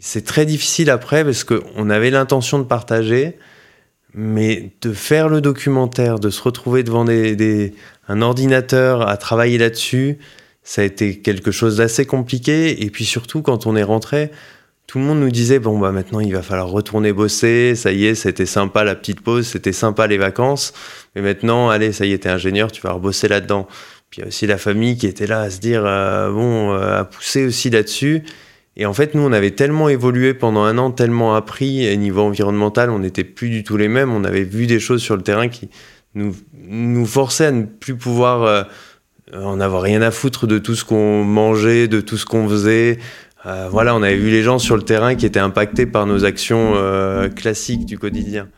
C'est très difficile après parce qu'on avait l'intention de partager, mais de faire le documentaire, de se retrouver devant un ordinateur à travailler là-dessus, ça a été quelque chose d'assez compliqué. Et puis surtout, quand on est rentré, tout le monde nous disait bon bah maintenant il va falloir retourner bosser, ça y est, c'était sympa la petite pause, c'était sympa les vacances, mais maintenant allez, ça y est, t'es ingénieur, tu vas rebosser là-dedans. Puis il y a aussi la famille qui était là à se dire euh, bon, euh, à pousser aussi là-dessus. Et en fait, nous, on avait tellement évolué pendant un an, tellement appris, et niveau environnemental, on n'était plus du tout les mêmes. On avait vu des choses sur le terrain qui nous, forçaient à ne plus pouvoir euh, en avoir rien à foutre de tout ce qu'on mangeait, de tout ce qu'on faisait. Euh, voilà, on avait vu les gens sur le terrain qui étaient impactés par nos actions euh, classiques du quotidien.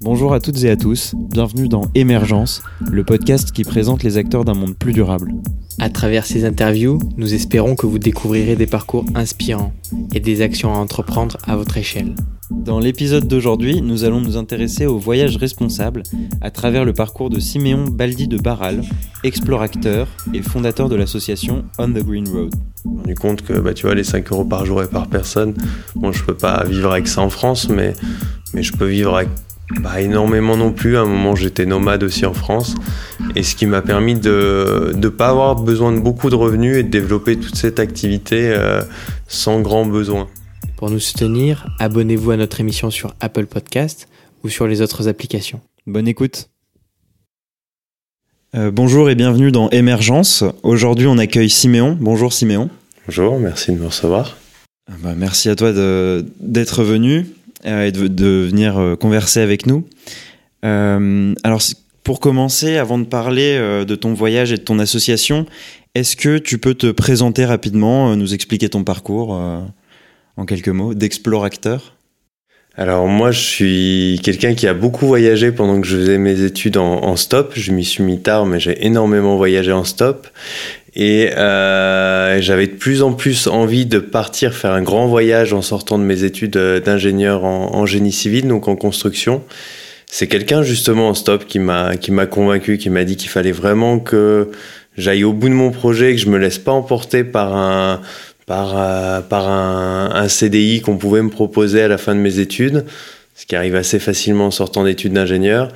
Bonjour à toutes et à tous, bienvenue dans Émergence, le podcast qui présente les acteurs d'un monde plus durable. À travers ces interviews, nous espérons que vous découvrirez des parcours inspirants et des actions à entreprendre à votre échelle. Dans l'épisode d'aujourd'hui, nous allons nous intéresser au voyage responsable à travers le parcours de Siméon Baldi de Barral, explorateur et fondateur de l'association On the Green Road. Je me rendu compte que bah, tu vois, les 5 euros par jour et par personne, bon, je peux pas vivre avec ça en France, mais, mais je peux vivre avec pas énormément non plus. À un moment, j'étais nomade aussi en France. Et ce qui m'a permis de ne pas avoir besoin de beaucoup de revenus et de développer toute cette activité euh, sans grand besoin. Pour nous soutenir, abonnez-vous à notre émission sur Apple Podcast ou sur les autres applications. Bonne écoute. Euh, bonjour et bienvenue dans Émergence. Aujourd'hui, on accueille Siméon. Bonjour Siméon. Bonjour, merci de me recevoir. Ah bah, merci à toi d'être venu. Euh, et de, venir euh, converser avec nous. Euh, alors, pour commencer, avant de parler de ton voyage et de ton association, est-ce que tu peux te présenter rapidement, nous expliquer ton parcours en quelques mots d'explorateur? Alors moi, je suis quelqu'un qui a beaucoup voyagé pendant que je faisais mes études en, stop. Je m'y suis mis tard, mais j'ai énormément voyagé en stop. Et euh, j'avais de plus en plus envie de partir faire un grand voyage en sortant de mes études euh, d'ingénieur en, génie civil, donc en construction. C'est quelqu'un justement en stop qui m'a qui m'a convaincu, qui m'a dit qu'il fallait vraiment que j'aille au bout de mon projet, que je me laisse pas emporter par un par, euh, par un, un CDI qu'on pouvait me proposer à la fin de mes études, ce qui arrive assez facilement en sortant d'études d'ingénieur.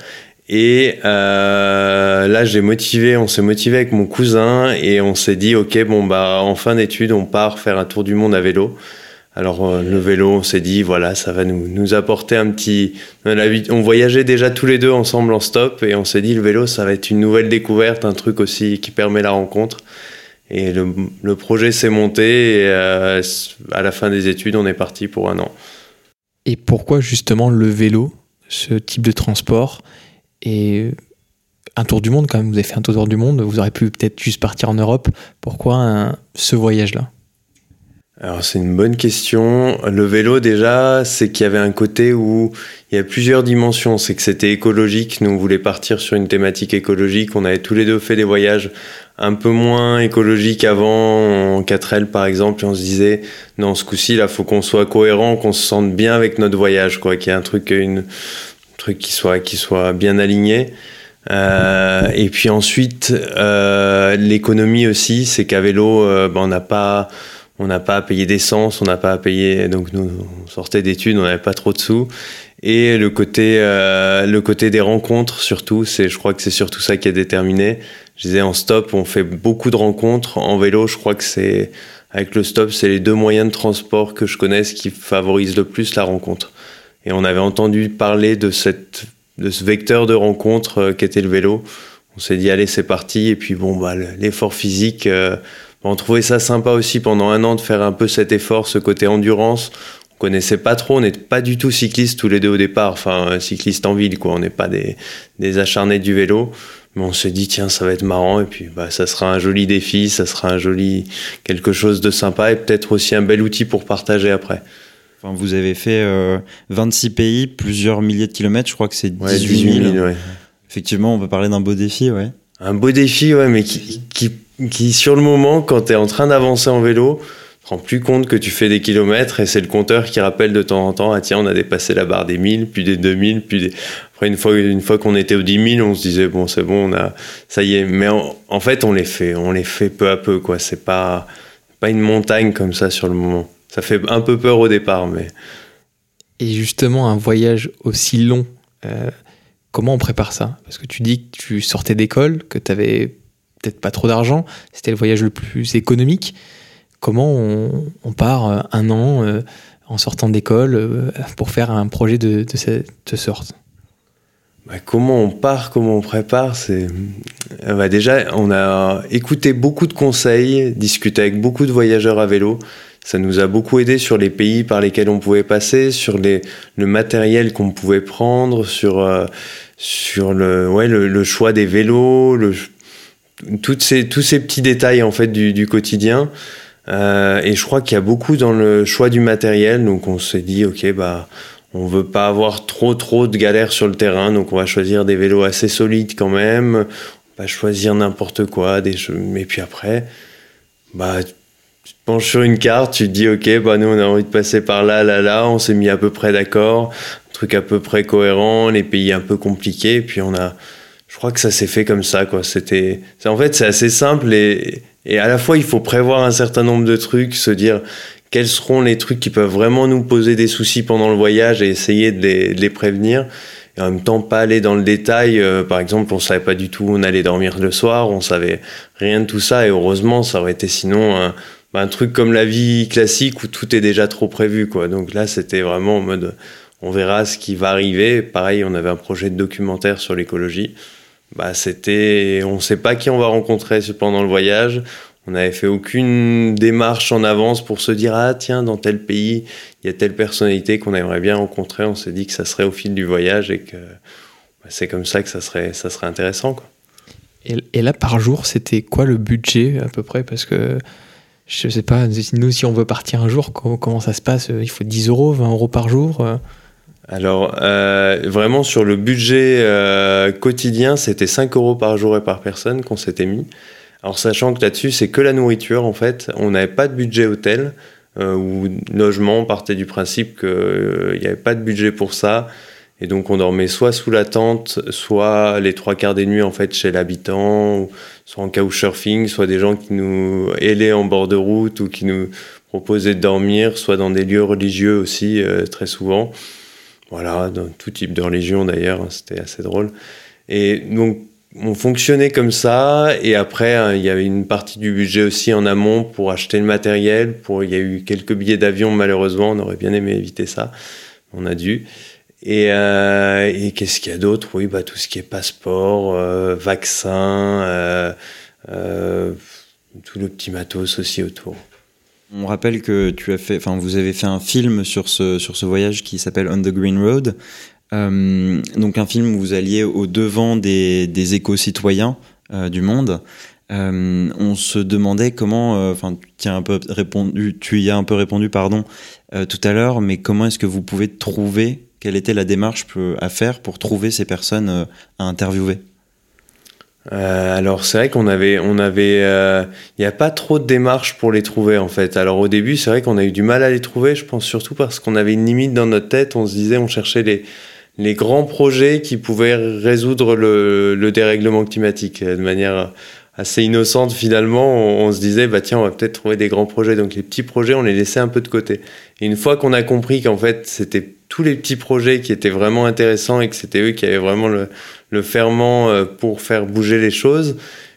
Et euh, là, j'ai motivé, on s'est motivé avec mon cousin et on s'est dit, ok, bon bah en fin d'études, on part faire un tour du monde à vélo. Alors euh, le vélo, on s'est dit, voilà, ça va nous, nous apporter un petit. On voyageait déjà tous les deux ensemble en stop et on s'est dit, le vélo, ça va être une nouvelle découverte, un truc aussi qui permet la rencontre. Et le, projet s'est monté et euh, à la fin des études, on est parti pour un an. Et pourquoi justement le vélo, ce type de transport? Et un tour du monde quand même, vous avez fait un tour du monde, vous auriez pu peut-être juste partir en Europe. Pourquoi ce voyage-là? Alors c'est une bonne question. Le vélo déjà, c'est qu'il y avait un côté où il y a plusieurs dimensions. C'est que c'était écologique. Nous on voulait partir sur une thématique écologique. On avait tous les deux fait des voyages un peu moins écologiques avant en 4L par exemple. Et on se disait non ce coup-ci là, faut qu'on soit cohérent, qu'on se sente bien avec notre voyage, quoi. Qu'il y ait un truc, une truc qui soit qui soit bien aligné. Euh, et puis ensuite, euh, l'économie aussi, c'est qu'à vélo, euh, ben, on n'a pas on n'a pas à payer d'essence, on n'a pas à payer. Donc nous, on sortait d'études, on n'avait pas trop de sous. Et le côté, euh, le côté des rencontres surtout, c'est, je crois que c'est surtout ça qui a déterminé. Je disais en stop, on fait beaucoup de rencontres. En vélo, je crois que c'est avec le stop, c'est les deux moyens de transport que je connaisse qui favorisent le plus la rencontre. Et on avait entendu parler de cette, de ce vecteur de rencontre euh, qu'était le vélo. On s'est dit allez c'est parti. Et puis bon bah l'effort physique. Euh, on trouvait ça sympa aussi pendant un an de faire un peu cet effort, ce côté endurance. On connaissait pas trop, on n'est pas du tout cyclistes tous les deux au départ, enfin cyclistes en ville quoi, on n'est pas des, des acharnés du vélo. Mais on s'est dit tiens ça va être marrant et puis bah ça sera un joli défi, ça sera un joli quelque chose de sympa et peut-être aussi un bel outil pour partager après. Enfin, vous avez fait 26 euh, pays, plusieurs milliers de kilomètres, je crois que c'est 18 000. ouais. Effectivement, on peut parler d'un beau défi, ouais. Un beau défi, ouais, mais qui, qui qui, sur le moment, quand tu es en train d'avancer en vélo, te rends plus compte que tu fais des kilomètres et c'est le compteur qui rappelle de temps en temps, ah tiens, on a dépassé la barre des 1000, puis des 2000, puis des... Après, une fois, une fois qu'on était aux 10 000, on se disait, bon, c'est bon, on a, ça y est. Mais en, fait, on les fait, on les fait peu à peu, quoi. C'est pas, pas une montagne comme ça sur le moment. Ça fait un peu peur au départ, mais. Et justement, un voyage aussi long, euh, comment on prépare ça? Parce que tu dis que tu sortais d'école, que tu avais peut-être pas trop d'argent, c'était le voyage le plus économique. Comment on, part euh, un an euh, en sortant d'école pour faire un projet de, de cette sorte? Bah, comment on part, comment on prépare, c'est bah, déjà on a écouté beaucoup de conseils, discuté avec beaucoup de voyageurs à vélo. Ça nous a beaucoup aidé sur les pays par lesquels on pouvait passer, sur le matériel qu'on pouvait prendre, sur, euh, le, choix des vélos, toutes ces, tous ces petits détails en fait du, quotidien. Euh, et je crois qu'il y a beaucoup dans le choix du matériel. Donc on s'est dit, ok, bah on veut pas avoir trop trop de galères sur le terrain, donc on va choisir des vélos assez solides quand même. On va choisir n'importe quoi, des mais puis après, bah tu te penches sur une carte, tu te dis ok, bah nous on a envie de passer par là, là, là, on s'est mis à peu près d'accord, truc à peu près cohérent, les pays un peu compliqués, puis on a, je crois que ça s'est fait comme ça quoi. C'était, en fait c'est assez simple et et à la fois il faut prévoir un certain nombre de trucs, se dire quels seront les trucs qui peuvent vraiment nous poser des soucis pendant le voyage et essayer de les, prévenir. Et en même temps, pas aller dans le détail. Euh, par exemple, on savait pas du tout où on allait dormir le soir, on savait rien de tout ça. Et heureusement, ça aurait été sinon un, bah, un truc comme la vie classique où tout est déjà trop prévu. Quoi. Donc là, c'était vraiment en mode, on verra ce qui va arriver. Pareil, on avait un projet de documentaire sur l'écologie. Bah, c'était, on sait pas qui on va rencontrer pendant le voyage. On n'avait fait aucune démarche en avance pour se dire ah tiens dans tel pays il y a telle personnalité qu'on aimerait bien rencontrer. On s'est dit que ça serait au fil du voyage et que bah, c'est comme ça que ça serait ça serait intéressant quoi. Et, là par jour c'était quoi le budget à peu près? Parce que je sais pas nous si on veut partir un jour comment, ça se passe il faut 10 euros 20 euros par jour. Euh? Alors, euh, vraiment, sur le budget euh, quotidien, c'était 5 euros par jour et par personne qu'on s'était mis. Alors sachant que là-dessus, c'est que la nourriture en fait. On n'avait pas de budget hôtel euh, ou logement. On partait du principe qu'il euh, n'y avait pas de budget pour ça. Et donc on dormait soit sous la tente, soit les trois quarts des nuits en fait chez l'habitant, soit en couchsurfing, soit des gens qui nous hélaient en bord de route ou qui nous proposaient de dormir, soit dans des lieux religieux aussi euh, très souvent. Voilà, dans tout type de religion d'ailleurs, hein, c'était assez drôle. Et donc on fonctionnait comme ça et après hein, il y avait une partie du budget aussi en amont pour acheter le matériel pour il y a eu quelques billets d'avion malheureusement on aurait bien aimé éviter ça on a dû et, euh, et qu'est-ce qu'il y a d'autre? Oui bah tout ce qui est passeport euh, vaccin euh, euh, tout le petit matos aussi autour on rappelle que tu as fait, enfin, vous avez fait un film sur ce, sur ce voyage qui s'appelle On the Green Road. Euh, donc un film où vous alliez au devant des, des éco-citoyens euh, du monde. Euh, on se demandait comment, enfin, tu, as un peu répondu, tu y as un peu répondu, pardon, tout à l'heure, mais comment est-ce que vous pouvez trouver, quelle était la démarche à faire pour trouver ces personnes à interviewer? Alors c'est vrai qu'on avait, on avait, il n'y a pas trop de démarches pour les trouver en fait. Alors au début c'est vrai qu'on a eu du mal à les trouver, je pense surtout parce qu'on avait une limite dans notre tête. On se disait, on cherchait les, les grands projets qui pouvaient résoudre le, dérèglement climatique de manière assez innocente finalement. On, se disait bah tiens on va peut-être trouver des grands projets. Donc les petits projets on les laissait un peu de côté. Et une fois qu'on a compris qu'en fait c'était tous les petits projets qui étaient vraiment intéressants et que c'était eux qui avaient vraiment le, ferment euh, pour faire bouger les choses,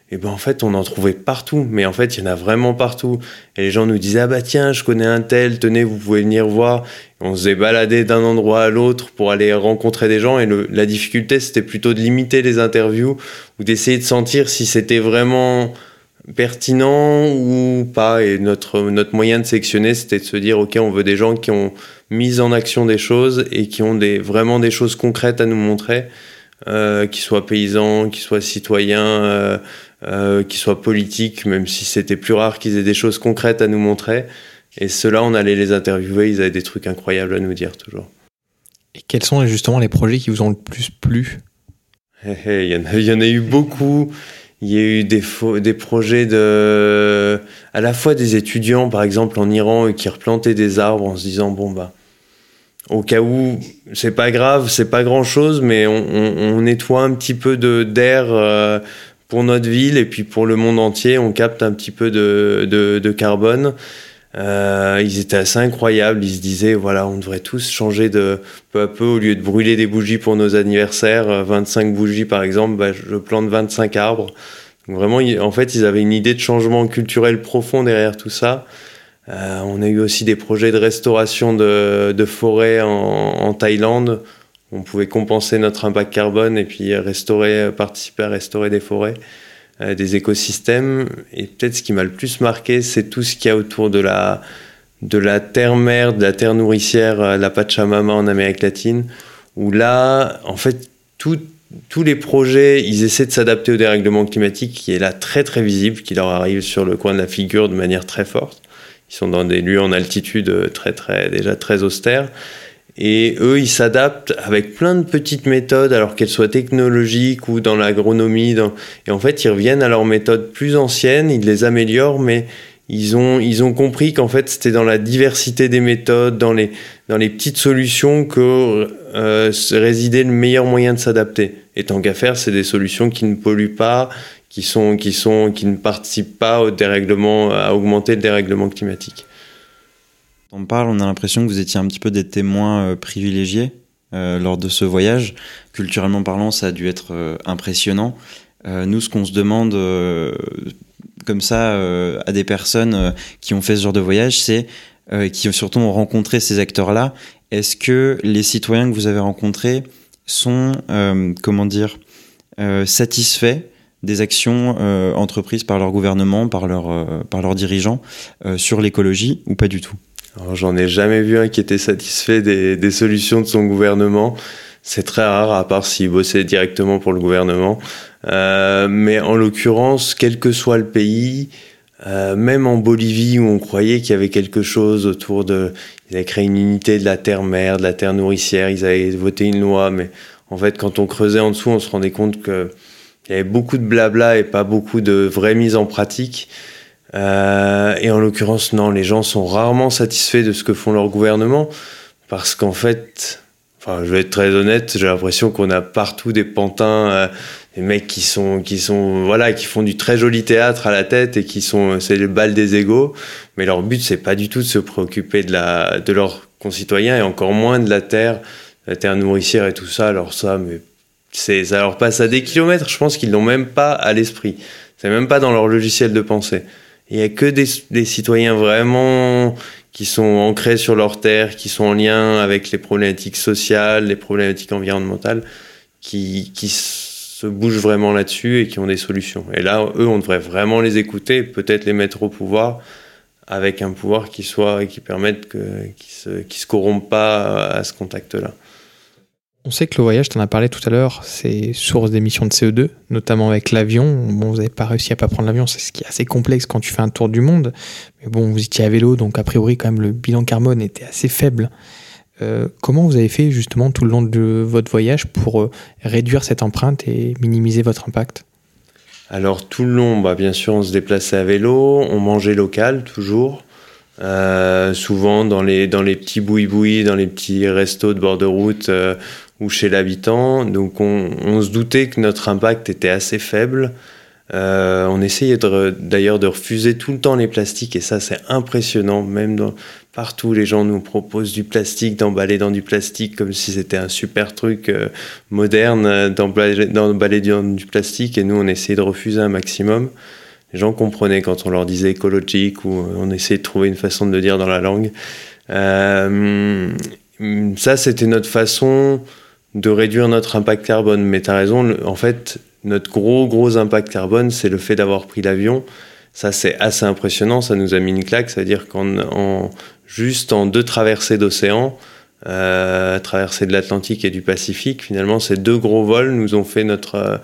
et ben en fait on en trouvait partout. Mais en fait il y en a vraiment partout. Et les gens nous disaient ah bah tiens je connais un tel tenez vous pouvez venir voir. On se faisait balader d'un endroit à l'autre pour aller rencontrer des gens. Et la difficulté c'était plutôt de limiter les interviews ou d'essayer de sentir si c'était vraiment pertinent ou pas. Et notre notre moyen de sélectionner c'était de se dire ok on veut des gens qui ont mis en action des choses et qui ont des vraiment des choses concrètes à nous montrer euh, qui soient paysans, qui soient citoyens, euh, euh, qui soient politiques, même si c'était plus rare qu'ils aient des choses concrètes à nous montrer. Et ceux-là, on allait les interviewer, ils avaient des trucs incroyables à nous dire toujours. Et quels sont justement les projets qui vous ont le plus plu? Il y, en a, y en a eu beaucoup. Il y a eu des, projets de, à la fois des étudiants, par exemple en Iran, qui replantaient des arbres en se disant bon bah, au cas où c'est pas grave, c'est pas grand chose, mais on, nettoie un petit peu de d'air euh, pour notre ville et puis pour le monde entier, on capte un petit peu de, de carbone. Euh, ils étaient assez incroyables. Ils se disaient, voilà, on devrait tous changer de peu à peu, au lieu de brûler des bougies pour nos anniversaires, 25 bougies par exemple, bah, je plante 25 arbres. Donc vraiment, en fait, ils avaient une idée de changement culturel profond derrière tout ça. Euh, on a eu aussi des projets de restauration de, de forêts en, en, Thaïlande. On pouvait compenser notre impact carbone et puis restaurer, participer à restaurer des forêts, euh, des écosystèmes. Et peut-être ce qui m'a le plus marqué, c'est tout ce qu'il y a autour de la, de la terre-mère, de la terre nourricière, euh, la Pachamama en Amérique latine, où là, en fait, tous les projets, ils essaient de s'adapter au dérèglement climatique qui est là très très visible, qui leur arrive sur le coin de la figure de manière très forte. Ils sont dans des lieux en altitude très très déjà très austères. Et eux, ils s'adaptent avec plein de petites méthodes, alors qu'elles soient technologiques ou dans l'agronomie. Et en fait, ils reviennent à leurs méthodes plus anciennes, ils les améliorent, mais ils ont, ils ont compris qu'en fait, c'était dans la diversité des méthodes, dans les, dans les petites solutions que euh, résidait le meilleur moyen de s'adapter. Et tant qu'à faire, c'est des solutions qui ne polluent pas, qui, sont, qui, sont, qui ne participent pas au dérèglement, à augmenter le dérèglement climatique. On parle, on a l'impression que vous étiez un petit peu des témoins euh, privilégiés euh, lors de ce voyage. Culturellement parlant, ça a dû être euh, impressionnant. Nous, ce qu'on se demande comme ça à des personnes qui ont fait ce genre de voyage, c'est qui surtout ont rencontré ces acteurs-là. Est-ce que les citoyens que vous avez rencontrés sont, comment dire, satisfaits des actions entreprises par leur gouvernement, par, leur, par leurs dirigeants sur l'écologie ou pas du tout? J'en ai jamais vu un qui était satisfait des, des solutions de son gouvernement. C'est très rare, à part s'il bossait directement pour le gouvernement. Euh, mais en l'occurrence, quel que soit le pays, euh, même en Bolivie où on croyait qu'il y avait quelque chose autour de... Ils avaient créé une unité de la terre-mère, de la terre nourricière, ils avaient voté une loi, mais en fait, quand on creusait en dessous, on se rendait compte que il y avait beaucoup de blabla et pas beaucoup de vraies mises en pratique. Euh, et en l'occurrence, non, les gens sont rarement satisfaits de ce que font leurs gouvernements parce qu'en fait, enfin, je vais être très honnête, j'ai l'impression qu'on a partout des pantins, euh, des mecs qui sont, qui sont, voilà, qui font du très joli théâtre à la tête et qui sont, c'est le bal des égaux. Mais leur but, c'est pas du tout de se préoccuper de la, de leurs concitoyens et encore moins de la terre, la terre nourricière et tout ça. Alors ça, mais ça leur passe à des kilomètres. Je pense qu'ils l'ont même pas à l'esprit. C'est même pas dans leur logiciel de pensée. Il y a que des, citoyens vraiment qui sont ancrés sur leur terre, qui sont en lien avec les problématiques sociales, les problématiques environnementales, qui, qui se bougent vraiment là-dessus et qui ont des solutions. Et là, eux, on devrait vraiment les écouter, peut-être les mettre au pouvoir, avec un pouvoir qui soit, qui permette que, qui se, qui se corrompt pas à ce contact-là. On sait que le voyage, tu en as parlé tout à l'heure, c'est source d'émissions de CO2, notamment avec l'avion. Bon, vous n'avez pas réussi à pas prendre l'avion, c'est ce qui est assez complexe quand tu fais un tour du monde. Mais bon, vous étiez à vélo, donc a priori, quand même, le bilan carbone était assez faible. Euh, comment vous avez fait justement tout le long de votre voyage pour euh, réduire cette empreinte et minimiser votre impact? Alors tout le long, bah, bien sûr, on se déplaçait à vélo, on mangeait local toujours. Euh, souvent dans les, dans les petits boui-boui, dans les petits restos de bord de route, euh, ou chez l'habitant. Donc on, on, se doutait que notre impact était assez faible. Euh, on essayait d'ailleurs de, de, refuser tout le temps les plastiques et ça c'est impressionnant. Même dans, partout les gens nous proposent du plastique, d'emballer dans du plastique comme si c'était un super truc euh, moderne euh, d'emballer dans du plastique et nous on essayait de refuser un maximum. Les gens comprenaient quand on leur disait écologique ou on essayait de trouver une façon de le dire dans la langue. Euh, ça c'était notre façon de réduire notre impact carbone. Mais tu as raison, en fait, notre gros, gros impact carbone, c'est le fait d'avoir pris l'avion. Ça, c'est assez impressionnant. Ça nous a mis une claque. C'est-à-dire qu'en en, juste en deux traversées d'océan, euh, traversée de l'Atlantique et du Pacifique, finalement, ces deux gros vols nous ont fait notre,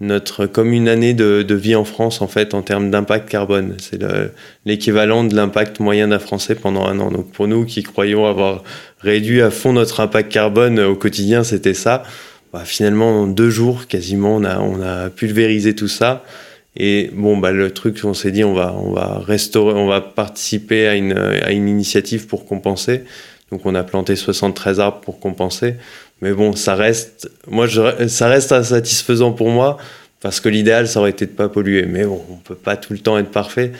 notre comme une année de, de vie en France, en fait, en termes d'impact carbone. C'est l'équivalent de l'impact moyen d'un Français pendant un an. Donc, pour nous qui croyons avoir réduit à fond notre impact carbone au quotidien, c'était ça. Bah, finalement, en deux jours, quasiment, on a, on a pulvérisé tout ça. Et bon, bah, le truc, on s'est dit, on va, on va restaurer, on va participer à une, à une initiative pour compenser. Donc, on a planté 73 arbres pour compenser. Mais bon, ça reste, moi, ça reste insatisfaisant pour moi parce que l'idéal, ça aurait été de pas polluer. Mais bon, on peut pas tout le temps être parfait.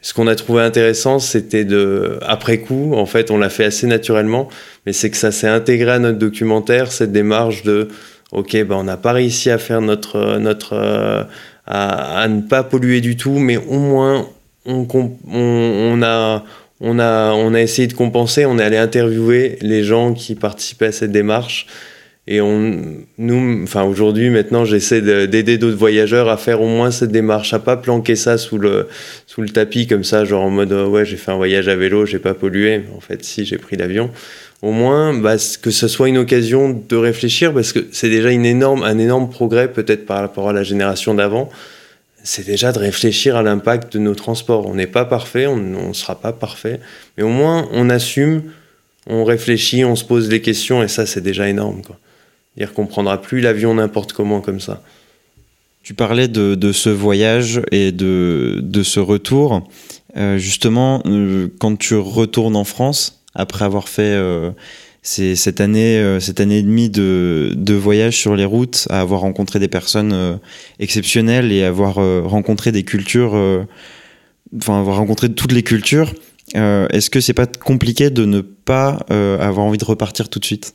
ce qu'on a trouvé intéressant, c'était de, après coup, en fait, on l'a fait assez naturellement, mais c'est que ça s'est intégré à notre documentaire, cette démarche de, ok, ben on n'a pas réussi à faire notre, notre, euh, à, ne pas polluer du tout, mais au moins on, a, on a, on a essayé de compenser, on est allé interviewer les gens qui participaient à cette démarche. Et on, nous, enfin aujourd'hui, maintenant, j'essaie d'aider d'autres voyageurs à faire au moins cette démarche, à pas planquer ça sous le, sous le tapis comme ça, genre en mode ouais, j'ai fait un voyage à vélo, j'ai pas pollué. En fait, si, j'ai pris l'avion. Au moins, bah, que ce soit une occasion de réfléchir, parce que c'est déjà une énorme, un énorme progrès peut-être par rapport à la génération d'avant. C'est déjà de réfléchir à l'impact de nos transports. On n'est pas parfait, on ne sera pas parfait, mais au moins on assume, on réfléchit, on se pose des questions, et ça, c'est déjà énorme. Quoi. Dire qu'on prendra plus l'avion n'importe comment comme ça. Tu parlais de, ce voyage et de, ce retour. Euh, justement, euh, quand tu retournes en France, après avoir fait euh, cette, année, cette année et demie de, de, voyage sur les routes, à avoir rencontré des personnes exceptionnelles et avoir rencontré des cultures, enfin avoir rencontré toutes les cultures, est-ce que c'est pas compliqué de ne pas avoir envie de repartir tout de suite?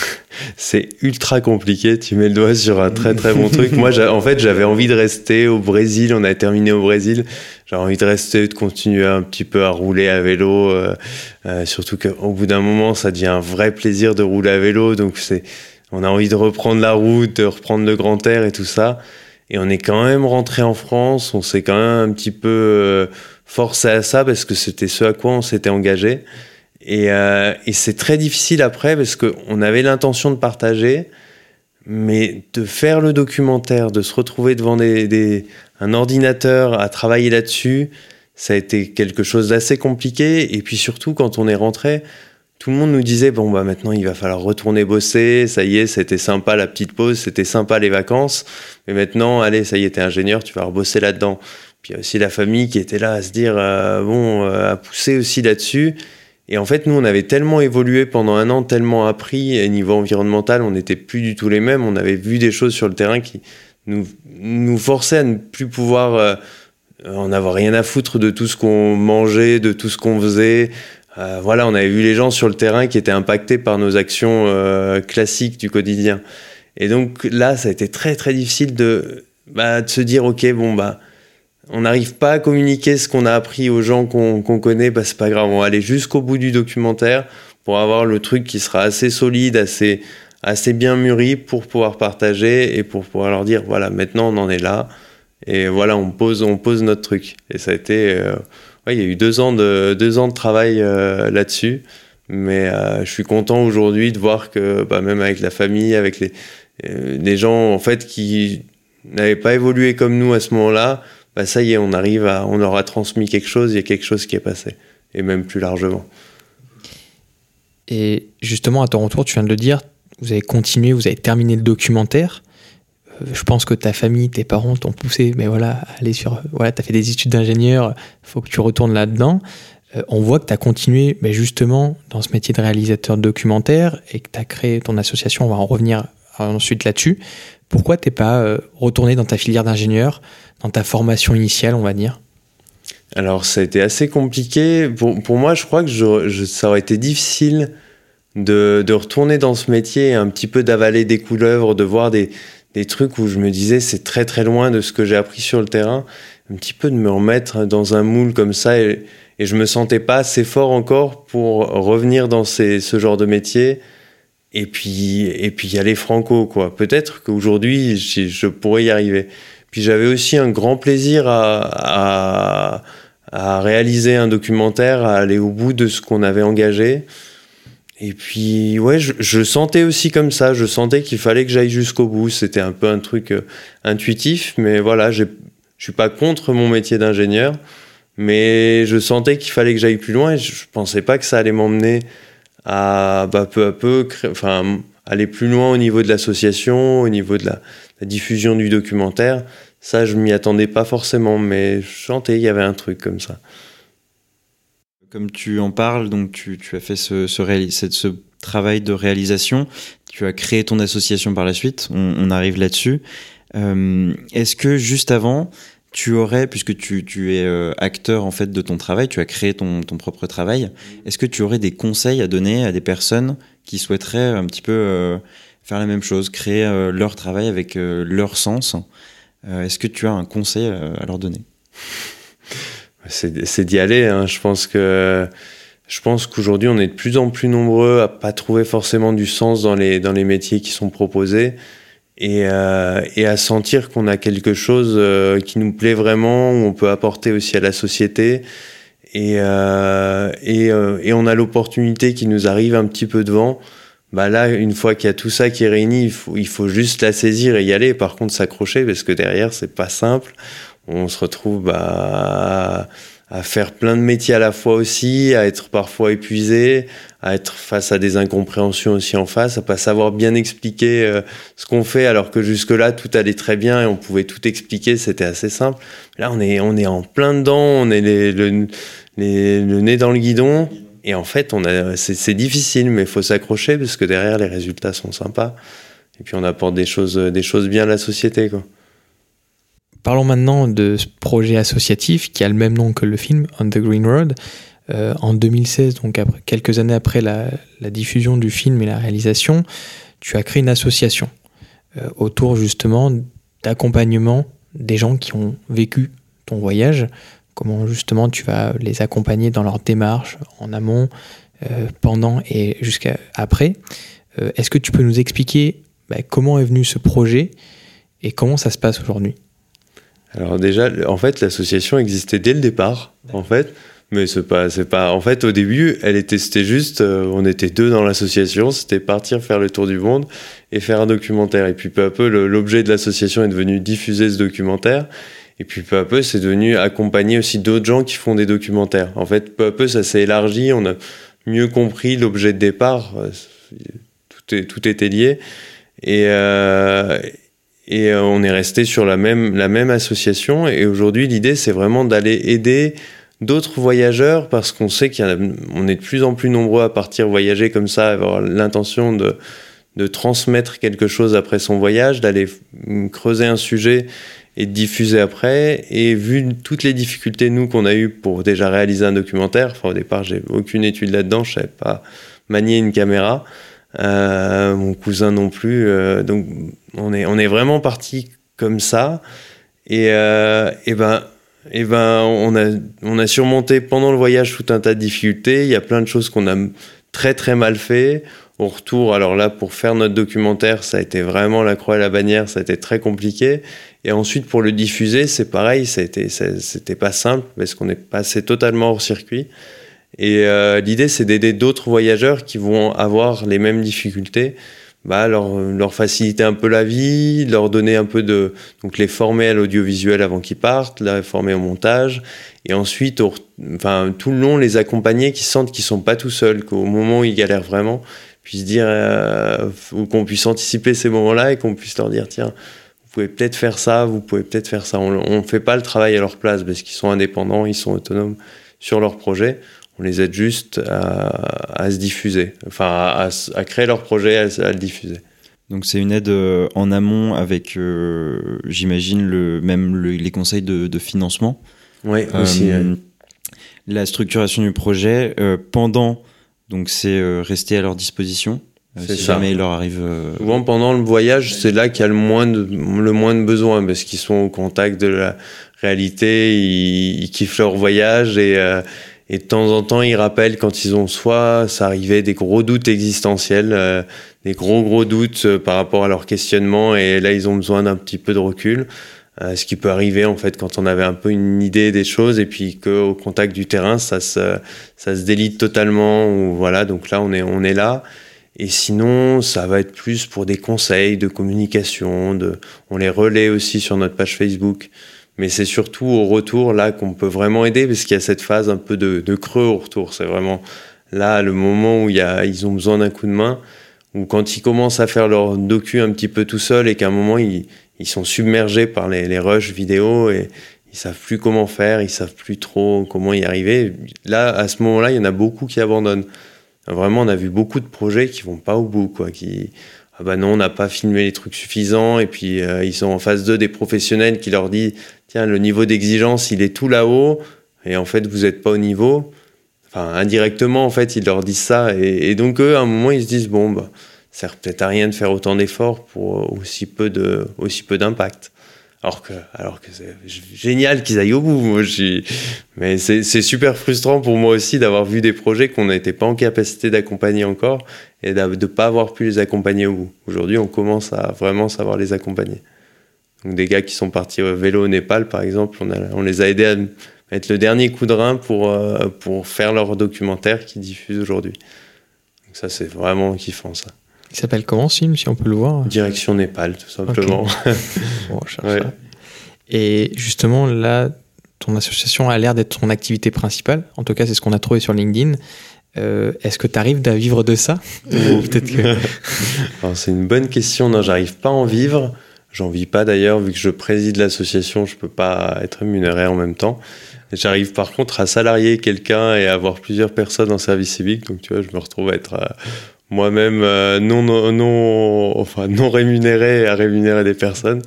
c'est ultra compliqué. Tu mets le doigt sur un très très bon truc. Moi, en fait, j'avais envie de rester au Brésil. On a terminé au Brésil. J'avais envie de rester, de continuer un petit peu à rouler à vélo. Euh, euh, surtout qu'au bout d'un moment, ça devient un vrai plaisir de rouler à vélo. Donc, on a envie de reprendre la route, de reprendre le grand air et tout ça. Et on est quand même rentré en France. On s'est quand même un petit peu euh, forcé à ça parce que c'était ce à quoi on s'était engagé. Euh, et, c'est très difficile après parce qu'on avait l'intention de partager, mais de faire le documentaire, de se retrouver devant des, un ordinateur à travailler là-dessus, ça a été quelque chose d'assez compliqué. Et puis surtout, quand on est rentré, tout le monde nous disait bon bah maintenant il va falloir retourner bosser, ça y est, c'était sympa la petite pause, c'était sympa les vacances, mais maintenant allez, ça y est, t'es ingénieur, tu vas rebosser là-dedans. Puis il y a aussi la famille qui était là à se dire euh, bon, euh, à pousser aussi là-dessus. Et en fait, nous, on avait tellement évolué pendant un an, tellement appris, et niveau environnemental, on n'était plus du tout les mêmes. On avait vu des choses sur le terrain qui nous, forçaient à ne plus pouvoir euh, en avoir rien à foutre de tout ce qu'on mangeait, de tout ce qu'on faisait. Euh, voilà, on avait vu les gens sur le terrain qui étaient impactés par nos actions euh, classiques du quotidien. Et donc là, ça a été très très difficile de, bah, de se dire, ok, bon bah on n'arrive pas à communiquer ce qu'on a appris aux gens qu'on connaît, bah c'est pas grave, on va aller jusqu'au bout du documentaire pour avoir le truc qui sera assez solide, assez, assez bien mûri pour pouvoir partager et pour pouvoir leur dire voilà, maintenant on en est là et voilà, on pose, on pose notre truc. Et ça a été, euh, il y a eu deux ans de, deux ans de travail euh, là-dessus, mais euh, je suis content aujourd'hui de voir que bah, même avec la famille, avec les, les gens en fait qui n'avaient pas évolué comme nous à ce moment-là, bah ça y est, on arrive à, on leur a transmis quelque chose, il y a quelque chose qui est passé, et même plus largement. Et justement, à ton retour, tu viens de le dire, vous avez continué, vous avez terminé le documentaire. Euh, je pense que ta famille, tes parents t'ont poussé, mais voilà, aller sur, voilà, tu as fait des études d'ingénieur, faut que tu retournes là-dedans. Euh, on voit que tu as continué mais justement dans ce métier de réalisateur documentaire et que tu as créé ton association, on va en revenir ensuite là-dessus. Pourquoi t'es pas euh, retourné dans ta filière d'ingénieur, dans ta formation initiale, on va dire? Alors, ça a été assez compliqué. Pour, moi, je crois que je, ça aurait été difficile de, retourner dans ce métier, un petit peu d'avaler des couleuvres, de voir des, trucs où je me disais c'est très très loin de ce que j'ai appris sur le terrain, un petit peu de me remettre dans un moule comme ça et, et je me sentais pas assez fort encore pour revenir dans ce genre de métier et puis et puis y aller franco quoi. Peut-être qu'aujourd'hui je pourrais y arriver. Puis j'avais aussi un grand plaisir à, réaliser un documentaire, à aller au bout de ce qu'on avait engagé. Et puis ouais, je, je, sentais aussi comme ça. Je sentais qu'il fallait que j'aille jusqu'au bout. C'était un peu un truc euh, intuitif, mais voilà, je suis pas contre mon métier d'ingénieur, mais je sentais qu'il fallait que j'aille plus loin. Et je pensais pas que ça allait m'emmener à bah, peu à peu enfin, aller plus loin au niveau de l'association, au niveau de la, diffusion du documentaire. Ça, je m'y attendais pas forcément, mais je sentais il y avait un truc comme ça. Comme tu en parles, donc tu, as fait ce, ce, ce, travail de réalisation, tu as créé ton association par la suite, on, arrive là-dessus. Euh, est-ce que juste avant, tu aurais, puisque tu, tu es euh, acteur en fait de ton travail, tu as créé ton, ton propre travail, est-ce que tu aurais des conseils à donner à des personnes qui souhaiteraient un petit peu euh, faire la même chose, créer euh, leur travail avec leur sens Est-ce que tu as un conseil à leur donner? C'est d'y aller. Hein. Je pense que je pense qu'aujourd'hui on est de plus en plus nombreux à pas trouver forcément du sens dans les dans les métiers qui sont proposés et, euh, et à sentir qu'on a quelque chose euh, qui nous plaît vraiment, où on peut apporter aussi à la société. Et, euh, et, euh, et, on a l'opportunité qui nous arrive un petit peu devant. Bah là, une fois qu'il y a tout ça qui est réuni, il faut, il faut juste la saisir et y aller. Par contre, s'accrocher parce que derrière, c'est pas simple. On se retrouve bah, faire plein de métiers à la fois aussi, à être parfois épuisé, à être face à des incompréhensions aussi en face, à pas savoir bien expliquer euh, ce qu'on fait alors que jusque-là tout allait très bien et on pouvait tout expliquer, c'était assez simple. Là, on est on est en plein dedans, on est le nez dans le guidon et en fait, on a c'est difficile mais il faut s'accrocher parce que derrière les résultats sont sympas et puis on apporte des choses des choses bien à la société quoi. Parlons maintenant de ce projet associatif qui a le même nom que le film, On the Green Road. Euh, en 2016, donc après, quelques années après la, diffusion du film et la réalisation, tu as créé une association euh, autour justement d'accompagnement des gens qui ont vécu ton voyage, comment justement tu vas les accompagner dans leur démarche en amont, euh, pendant et jusqu'à après. Est-ce que tu peux nous expliquer bah, comment est venu ce projet et comment ça se passe aujourd'hui? Alors déjà, en fait, l'association existait dès le départ, en fait. Mais c'est pas, c'est pas. En fait, au début, elle était, c'était juste, euh, on était deux dans l'association, c'était partir faire le tour du monde et faire un documentaire. Et puis peu à peu, l'objet de l'association est devenu diffuser ce documentaire. Et puis peu à peu, c'est devenu accompagner aussi d'autres gens qui font des documentaires. En fait, peu à peu, ça s'est élargi. On a mieux compris l'objet de départ. Tout, est, tout était lié. Et, euh, et euh, on est resté sur la même, la même association. Et aujourd'hui, l'idée, c'est vraiment d'aller aider d'autres voyageurs parce qu'on sait qu'on est de plus en plus nombreux à partir voyager comme ça, avoir l'intention de, de transmettre quelque chose après son voyage, d'aller creuser un sujet et diffuser après. Et vu toutes les difficultés, nous, qu'on a eues pour déjà réaliser un documentaire, au départ, j'ai aucune étude là-dedans, je savais pas manier une caméra. Euh, mon cousin non plus. Euh, donc on est on est vraiment parti comme ça. Et, euh, et ben et ben on a on a surmonté pendant le voyage tout un tas de difficultés. Il y a plein de choses qu'on a très très mal fait. Au retour, alors là, pour faire notre documentaire, ça a été vraiment la croix et la bannière, ça a été très compliqué. Et ensuite, pour le diffuser, c'est pareil, c'était pas simple parce qu'on est passé totalement hors circuit. Et euh, l'idée, c'est d'aider d'autres voyageurs qui vont avoir les mêmes difficultés, bah, leur, faciliter un peu la vie, leur donner un peu de... Donc les former à l'audiovisuel avant qu'ils partent, les former au montage, et ensuite, enfin, tout le long, les accompagner, qui sentent qu'ils sont pas tout seuls, qu'au moment où ils galèrent vraiment, puissent dire, euh, ou qu'on puisse anticiper ces moments-là et qu'on puisse leur dire, tiens, vous pouvez peut-être faire ça, vous pouvez peut-être faire ça. On ne fait pas le travail à leur place parce qu'ils sont indépendants, ils sont autonomes sur leur projet on les aide juste à, se diffuser, enfin à, créer leur projet, à, le diffuser. Donc c'est une aide euh, en amont avec, euh, j'imagine, le, même les conseils de, financement. Oui, aussi. Euh, la structuration du projet, pendant, donc c'est rester à leur disposition. si jamais il leur arrive. Souvent pendant le voyage, c'est là qu'il y a le moins de, le moins de besoin parce qu'ils sont au contact de la réalité, ils, ils kiffent leur voyage et et de temps en temps, ils rappellent quand ils ont soit ça arrivait des gros doutes existentiels, euh, des gros gros doutes euh, par rapport à leur questionnement, et là ils ont besoin d'un petit peu de recul. Euh, ce qui peut arriver en fait quand on avait un peu une idée des choses. Et puis qu'au contact du terrain ça se ça se délite totalement. Ou voilà donc là on est on est là. Et sinon ça va être plus pour des conseils de communication on les relaie aussi sur notre page Facebook mais c'est surtout au retour là qu'on peut vraiment aider parce qu'il y a cette phase un peu de, creux au retour. C'est vraiment là le moment où ils ont besoin d'un coup de main, ou quand ils commencent à faire leur docu un petit peu tout seul et qu'à un moment ils, sont submergés par les, rushs vidéo et ils savent plus comment faire, ils savent plus trop comment y arriver. Là, à ce moment-là, il y en a beaucoup qui abandonnent. Vraiment, on a vu beaucoup de projets qui vont pas au bout, quoi, qui ah bah non, on n'a pas filmé les trucs suffisants, et puis euh, ils sont en phase 2 des professionnels qui leur disent tiens, le niveau d'exigence, il est tout là-haut, et en fait, vous n'êtes pas au niveau. Enfin, indirectement, en fait, ils leur disent ça. Et, donc, eux, à un moment, ils se disent, bon, bah, ça sert peut-être à rien de faire autant d'efforts pour aussi peu de, aussi peu d'impact. Alors que, alors que c'est génial qu'ils aillent au bout. Moi, mais c'est super frustrant pour moi aussi d'avoir vu des projets qu'on n'était pas en capacité d'accompagner encore et de ne pas avoir pu les accompagner au bout. Aujourd'hui, on commence à vraiment savoir les accompagner. Donc, des gars qui sont partis au vélo au Népal, par exemple, on, a, on les a aidés à mettre le dernier coup de rein pour, euh, pour faire leur documentaire qu'ils diffusent aujourd'hui. Donc, ça, c'est vraiment kiffant, ça. Il s'appelle comment ce film, si on peut le voir? Direction Népal, tout simplement. bon, Et justement, là, ton association a l'air d'être ton activité principale. En tout cas, c'est ce qu'on a trouvé sur LinkedIn. Euh, est-ce que tu arrives à vivre de ça? Peut-être que... C'est une bonne question. Non, j'arrive pas à en vivre. J'en vis pas d'ailleurs, vu que je préside l'association, je peux pas être rémunéré en même temps. J'arrive par contre à salarier quelqu'un et avoir plusieurs personnes en service civique. Donc tu vois, je me retrouve à être euh, moi-même euh, non, non, non rémunéré à rémunérer des personnes.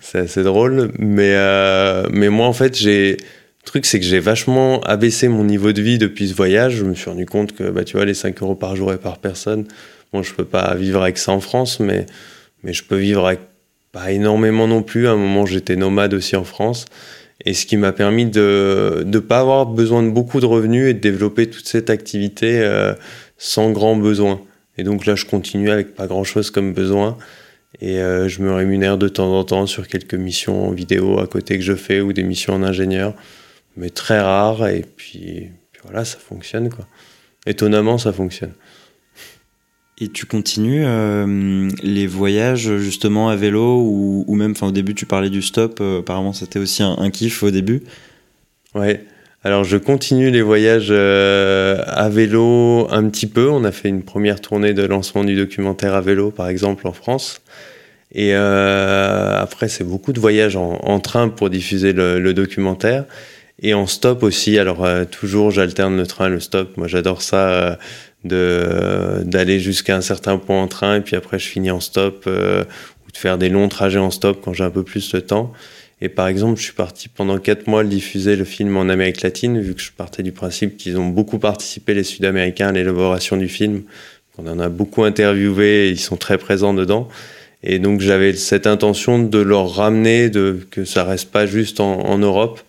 C'est assez drôle. Mais, euh, mais moi, en fait. Le truc, c'est que j'ai vachement abaissé mon niveau de vie depuis ce voyage. Je me suis rendu compte que, bah, tu vois, les 5 euros par jour et par personne, bon, je peux pas vivre avec ça en France, mais, mais je peux vivre avec pas énormément non plus. À un moment, j'étais nomade aussi en France. Et ce qui m'a permis de ne pas avoir besoin de beaucoup de revenus et de développer toute cette activité euh, sans grand besoin. Et donc là, je continue avec pas grand-chose comme besoin. Et euh, je me rémunère de temps en temps sur quelques missions vidéo à côté que je fais ou des missions en ingénieur, mais très rares. Et puis, voilà, ça fonctionne quoi. Étonnamment, ça fonctionne. Et tu continues euh, les voyages justement à vélo ou, même, enfin au début tu parlais du stop, euh, apparemment c'était aussi un, kiff au début. Ouais, alors je continue les voyages euh, à vélo un petit peu. On a fait une première tournée de lancement du documentaire à vélo, par exemple, en France. Et euh, après, c'est beaucoup de voyages en, train pour diffuser le, documentaire. Et en stop aussi. Alors toujours, j'alterne le train, le stop. Moi, j'adore ça d'aller jusqu'à un certain point en train et puis après, je finis en stop ou de faire des longs trajets en stop quand j'ai un peu plus de temps. Et par exemple, je suis parti pendant quatre mois diffuser le film en Amérique latine, vu que je partais du principe qu'ils ont beaucoup participé, les Sud-Américains, à l'élaboration du film. On en a beaucoup interviewé, et ils sont très présents dedans. Et donc j'avais cette intention de leur ramener, de que ça reste pas juste en, Europe.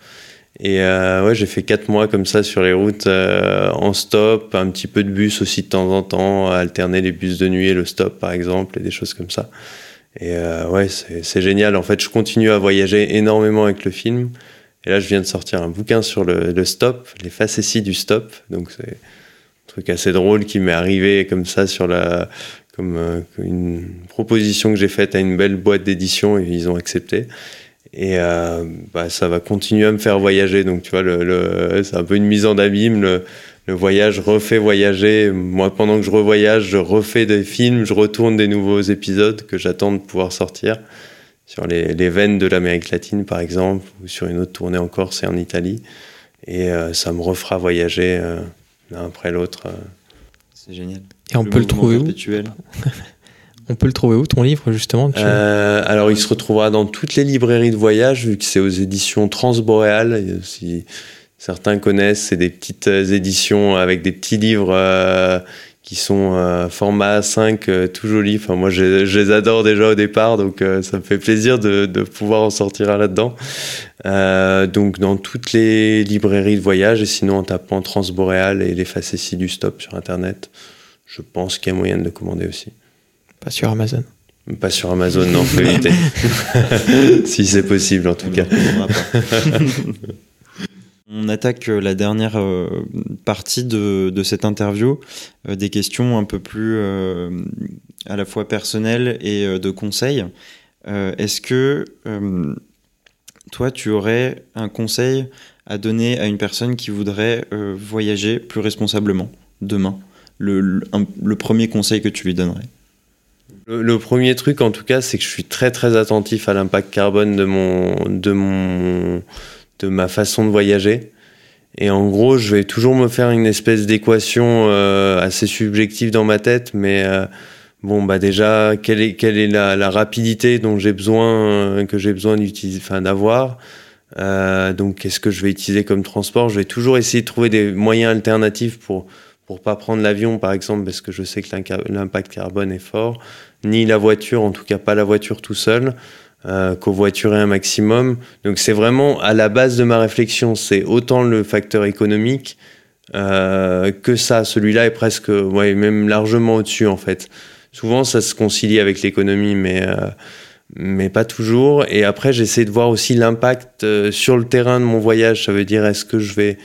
Et euh, ouais, j'ai fait quatre mois comme ça sur les routes euh, en stop, un petit peu de bus aussi de temps en temps, alterner les bus de nuit et le stop par exemple, et des choses comme ça. Et euh, ouais, c'est génial. En fait, je continue à voyager énormément avec le film. Et là, je viens de sortir un bouquin sur le, stop, les facéties du stop. Donc, c'est un truc assez drôle qui m'est arrivé comme ça sur la, comme une proposition que j'ai faite à une belle boîte d'édition et ils ont accepté. Et euh, bah, ça va continuer à me faire voyager. Donc, tu vois, le, le c'est un peu une mise en abîme. Le, le voyage refait voyager. Moi, pendant que je revoyage, je refais des films, je retourne des nouveaux épisodes que j'attends de pouvoir sortir sur les, les veines de l'Amérique latine, par exemple, ou sur une autre tournée en Corse et en Italie. Et euh, ça me refera voyager euh, l'un après l'autre. C'est génial. Et on peut le trouver où? On peut le trouver où ton livre justement Alors il se retrouvera dans toutes les librairies de voyage vu que c'est aux éditions Transboréal. Si, certains connaissent, c'est des petites euh, éditions avec des petits livres euh, qui sont euh, format A5, tout joli. Enfin, moi, je, les adore déjà au départ, donc ça me fait plaisir de, pouvoir en sortir là-dedans. donc, dans toutes les librairies de voyage, et sinon en tapant Transboréal et les facéties du stop sur Internet, je pense qu'il y a moyen de le commander aussi. Pas sur Amazon. Pas sur Amazon, non, faut éviter. si c'est possible, en tout cas. On attaque euh, la dernière euh, partie de, cette interview, euh, des questions un peu plus à la fois personnelles et de conseils. Est-ce que toi, tu aurais un conseil à donner à une personne qui voudrait voyager plus responsablement demain? Le, premier conseil que tu lui donnerais le, premier truc, en tout cas, c'est que je suis très très attentif à l'impact carbone de mon, de mon, de ma façon de voyager. Et en gros, je vais toujours me faire une espèce d'équation euh, assez subjective dans ma tête, mais euh, bon, bah déjà, quelle est, quelle est la, rapidité dont j'ai besoin, euh, que j'ai besoin d'utiliser, enfin d'avoir. donc, qu'est-ce que je vais utiliser comme transport? Je vais toujours essayer de trouver des moyens alternatifs pour pour pas prendre l'avion, par exemple, parce que je sais que l'impact carbone est fort, ni la voiture, en tout cas pas la voiture tout seul, euh, covoiturer un maximum. Donc c'est vraiment à la base de ma réflexion, c'est autant le facteur économique euh, que ça. Celui-là est presque, ouais, même largement au-dessus en fait. Souvent ça se concilie avec l'économie, mais euh, mais pas toujours. Et après j'essaie de voir aussi l'impact euh, sur le terrain de mon voyage. Ça veut dire est-ce que je vais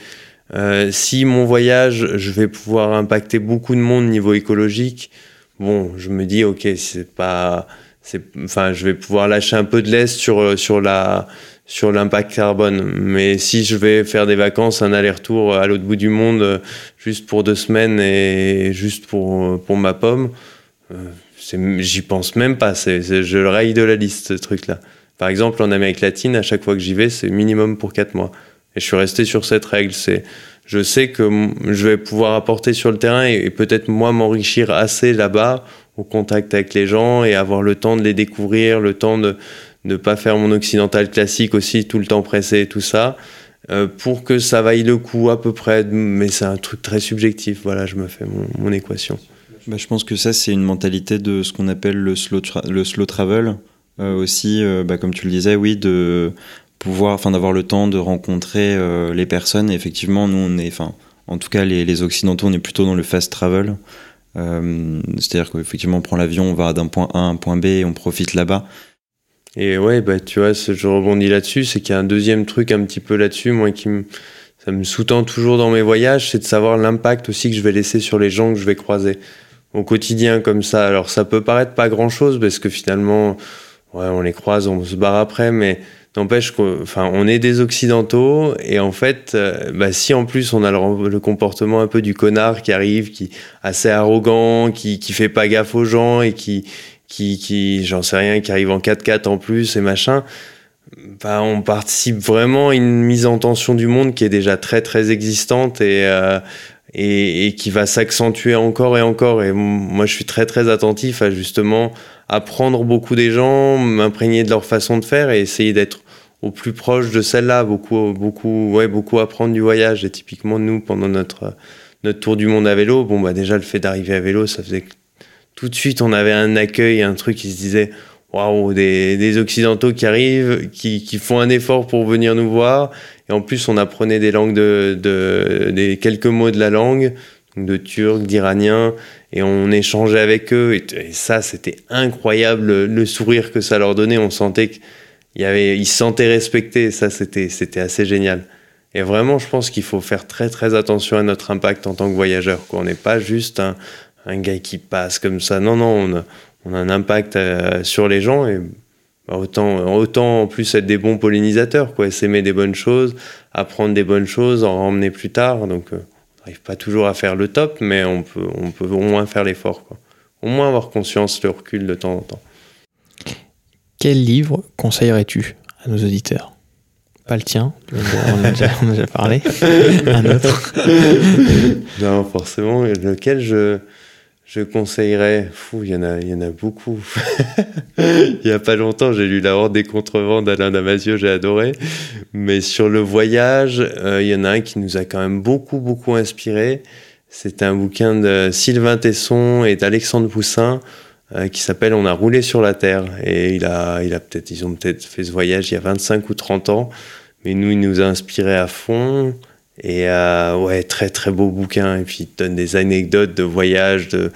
euh, si mon voyage, je vais pouvoir impacter beaucoup de monde niveau écologique, bon, je me dis, ok, c'est pas, enfin, je vais pouvoir lâcher un peu de l'est sur sur la sur l'impact carbone. Mais si je vais faire des vacances, un aller-retour à l'autre bout du monde, euh, juste pour deux semaines et juste pour pour ma pomme, euh, j'y pense même pas. Je le raye de la liste, ce truc-là. Par exemple, en Amérique latine, à chaque fois que j'y vais, c'est minimum pour quatre mois. Et je suis resté sur cette règle. C'est, je sais que je vais pouvoir apporter sur le terrain et, peut-être moi m'enrichir assez là-bas au contact avec les gens et avoir le temps de les découvrir, le temps de ne pas faire mon occidental classique aussi tout le temps pressé et tout ça, euh, pour que ça vaille le coup à peu près. Mais c'est un truc très subjectif. Voilà, je me fais mon, équation. Bah, je pense que ça, c'est une mentalité de ce qu'on appelle le slow, le slow travel. Euh, aussi, euh, bah, comme tu le disais, oui, de pouvoir, enfin d'avoir le temps de rencontrer euh, les personnes. effectivement, nous, on est, enfin, en tout cas, les, Occidentaux, on est plutôt dans le fast travel. Euh, c'est-à-dire qu'effectivement, on prend l'avion, on va d'un point A à un point B et on profite là-bas. Et ouais, bah, tu vois, je rebondis là-dessus, c'est qu'il y a un deuxième truc un petit peu là-dessus, moi, qui me, ça me sous-tend toujours dans mes voyages, c'est de savoir l'impact aussi que je vais laisser sur les gens que je vais croiser au quotidien comme ça. Alors, ça peut paraître pas grand-chose parce que finalement, ouais, on les croise, on se barre après, mais N'empêche enfin, on est des occidentaux et en fait, euh, bah, si en plus on a le, comportement un peu du connard qui arrive, qui assez arrogant, qui qui fait pas gaffe aux gens et qui qui qui j'en sais rien, qui arrive en 4x4 en plus et machin, bah, on participe vraiment à une mise en tension du monde qui est déjà très très existante et euh, et, qui va s'accentuer encore et encore. Et moi, je suis très très attentif à justement apprendre beaucoup des gens, m'imprégner de leur façon de faire et essayer d'être au plus proche de celle-là, beaucoup, beaucoup, ouais, beaucoup apprendre du voyage. Et typiquement, nous, pendant notre, notre tour du monde à vélo, bon, bah, déjà, le fait d'arriver à vélo, ça faisait que tout de suite, on avait un accueil, un truc qui se disait, waouh, des, des Occidentaux qui arrivent, qui, qui font un effort pour venir nous voir. Et en plus, on apprenait des langues de, de des quelques mots de la langue, de turc, d'iranien, et on échangeait avec eux. Et, et ça, c'était incroyable, le sourire que ça leur donnait. On sentait que il, sentait respecté. Ça, c'était, assez génial. Et vraiment, je pense qu'il faut faire très très attention à notre impact en tant que voyageur. On n'est pas juste un, gars qui passe comme ça. Non, non, on a, un impact euh, sur les gens et bah, autant, en plus être des bons pollinisateurs, quoi, s'aimer des bonnes choses, apprendre des bonnes choses, en ramener plus tard. Donc, euh, on n'arrive pas toujours à faire le top, mais on peut, au moins faire l'effort. Au moins avoir conscience, le recul de temps en temps. Quel livre conseillerais-tu à nos auditeurs? Pas le tien, on a déjà, on a déjà parlé. Un autre Non, forcément, lequel je, je conseillerais? Fou, il y en a, il y en a beaucoup. il y a pas longtemps, j'ai lu La Horde des contrevenants d'Alain Damasio, j'ai adoré. Mais sur le voyage, euh, il y en a un qui nous a quand même beaucoup, beaucoup inspiré. C'est un bouquin de Sylvain Tesson et d'Alexandre Poussin qui s'appelle On a roulé sur la Terre. Et il a, il a peut-être, ils ont peut-être fait ce voyage il y a 25 ou 30 ans, mais nous, il nous a inspiré à fond. Et euh, ouais, très très beau bouquin. Et puis il donne des anecdotes de voyage. De...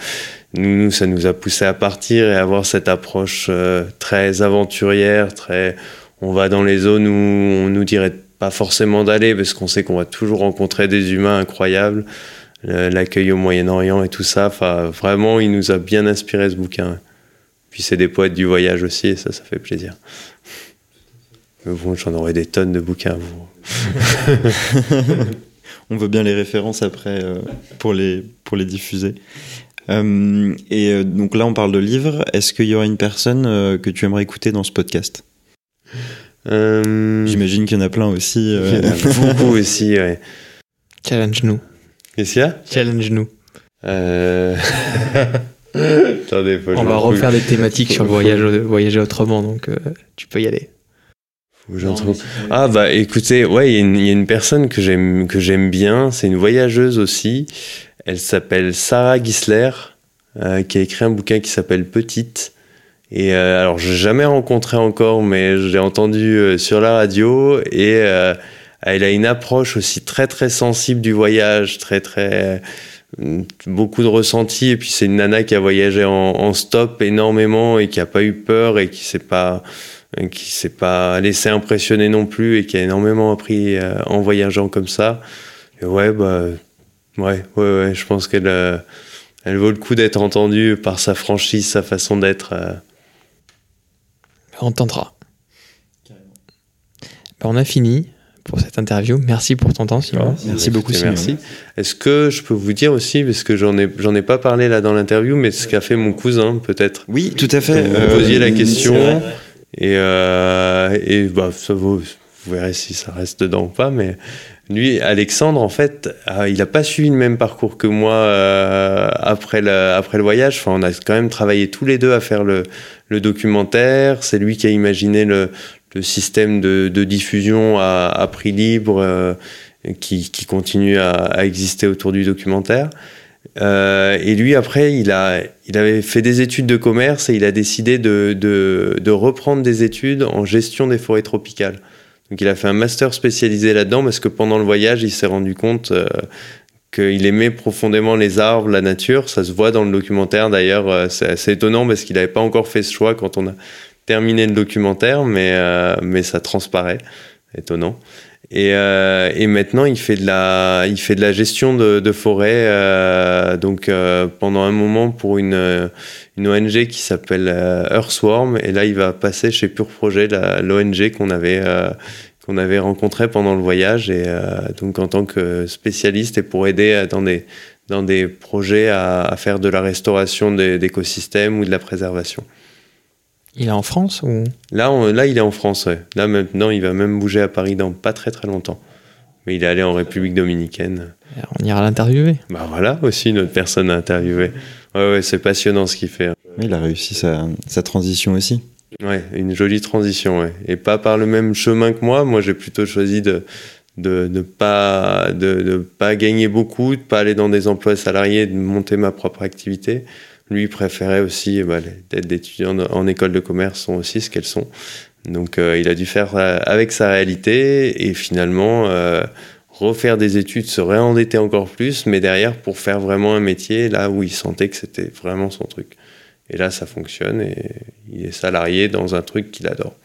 Nous, ça nous a poussé à partir et avoir cette approche euh, très aventurière, très. On va dans les zones où on nous dirait pas forcément d'aller parce qu'on sait qu'on va toujours rencontrer des humains incroyables l'accueil au Moyen-Orient et tout ça. Enfin, vraiment, il nous a bien inspiré ce bouquin. Puis c'est des poètes du voyage aussi, et ça, ça fait plaisir. Mais bon, j'en aurais des tonnes de bouquins à vous. On veut bien les références après euh, pour, les, pour les diffuser. Euh, et euh, donc là, on parle de livres. Est-ce qu'il y aura une personne que tu aimerais écouter dans ce podcast? J'imagine qu'il y en a plein aussi. Il y en a beaucoup aussi, ouais. Challenge-nous. Qu'est-ce qu'il y a Challenge-nous. Euh... Attendez, On va refaire des thématiques sur le voyage, voyager autrement, donc euh, tu peux y aller. Ah bah écoutez, ouais, il y, a une personne que j'aime que j'aime bien, c'est une voyageuse aussi. Elle s'appelle Sarah Gisler, euh, qui a écrit un bouquin qui s'appelle Petite. Et euh, alors j'ai jamais rencontré encore, mais j'ai entendu euh, sur la radio et elle a une approche aussi très très sensible du voyage, très très beaucoup de ressentis et puis c'est une nana qui a voyagé en, stop énormément et qui a pas eu peur et qui s'est pas qui s'est pas laissé impressionner non plus et qui a énormément appris euh, en voyageant comme ça. Ouais, bah, ouais, ouais, ouais, je pense qu'elle euh, elle vaut le coup d'être entendue par sa franchise, sa façon d'être. Euh. On. Bah, on a fini pour cette interview. Merci pour ton temps, Simon. merci beaucoup, Simon. Merci. Est-ce que je peux vous dire aussi, parce que j'en ai, j'en ai pas parlé là dans l'interview, mais ce qu'a fait mon cousin, peut-être? Oui, tout à fait. Vous posiez la question. Et, euh, et bah, ça vous, vous verrez si ça reste dedans ou pas, mais lui, Alexandre, en fait, euh, il n'a pas suivi le même parcours que moi euh, après, le, après le voyage. Enfin, on a quand même travaillé tous les deux à faire le, le documentaire. C'est lui qui a imaginé le, le système de, diffusion à, prix libre euh, qui, continue à, exister autour du documentaire. Euh, et lui, après, il, a, il avait fait des études de commerce et il a décidé de, reprendre des études en gestion des forêts tropicales. Donc il a fait un master spécialisé là-dedans parce que pendant le voyage, il s'est rendu compte euh, qu'il aimait profondément les arbres, la nature. Ça se voit dans le documentaire d'ailleurs. C'est assez étonnant parce qu'il n'avait pas encore fait ce choix quand on a terminé le documentaire, mais, euh, mais ça transparaît. Étonnant. Et, euh, et, maintenant, il fait de la, il fait de la gestion de, de forêt. Euh, donc, pendant un moment, pour une, une ONG qui s'appelle Earthworm. Et là, il va passer chez Pure Projet, l'ONG qu'on avait, qu'on avait rencontré pendant le voyage. Et donc, en tant que spécialiste et pour aider dans des, dans des projets à, à faire de la restauration d'écosystèmes ou de la préservation. Il est en France ou? Là, on, là, il est en France. Ouais. Là, maintenant, il va même bouger à Paris dans pas très très longtemps. Mais il est allé en République dominicaine. On ira l'interviewer. Bah voilà, aussi une autre personne à interviewer. Ouais, ouais, c'est passionnant ce qu'il fait. Il a réussi sa, sa, transition aussi. Ouais, une jolie transition, ouais. Et pas par le même chemin que moi. Moi, j'ai plutôt choisi de de ne pas de, de pas gagner beaucoup, de pas aller dans des emplois salariés, de monter ma propre activité. Lui préférait aussi, bah, les d'étudiants en école de commerce sont aussi ce qu'elles sont. Donc euh, il a dû faire euh, avec sa réalité et finalement euh, refaire des études, se réendetter encore plus, mais derrière pour faire vraiment un métier là où il sentait que c'était vraiment son truc. Et là ça fonctionne et il est salarié dans un truc qu'il adore.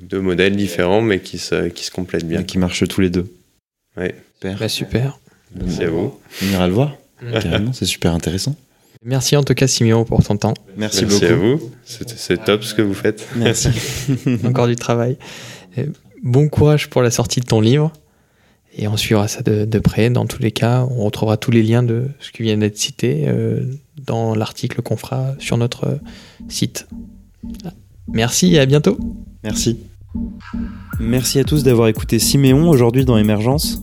Deux modèles différents mais qui se, qui se complètent bien. Et qui marchent tous les deux. Ouais. Super. Bah, super. Merci à vous. On ira le voir. Carrément, c'est super intéressant. Merci en tout cas, Simeon, pour ton temps. Merci, Merci beaucoup. à vous. C'est top ce que vous faites. Merci. Encore du travail. Bon courage pour la sortie de ton livre. Et on suivra ça de, de, près. Dans tous les cas, on retrouvera tous les liens de ce qui vient d'être cité euh, dans l'article qu'on fera sur notre site. Merci et à bientôt. Merci. Merci à tous d'avoir écouté Siméon aujourd'hui dans Émergence.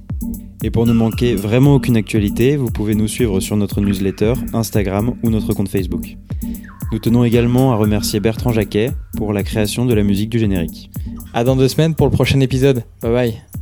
Et pour ne manquer vraiment aucune actualité, vous pouvez nous suivre sur notre newsletter, Instagram ou notre compte Facebook. Nous tenons également à remercier Bertrand Jacquet pour la création de la musique du générique. À dans deux semaines pour le prochain épisode. Bye bye.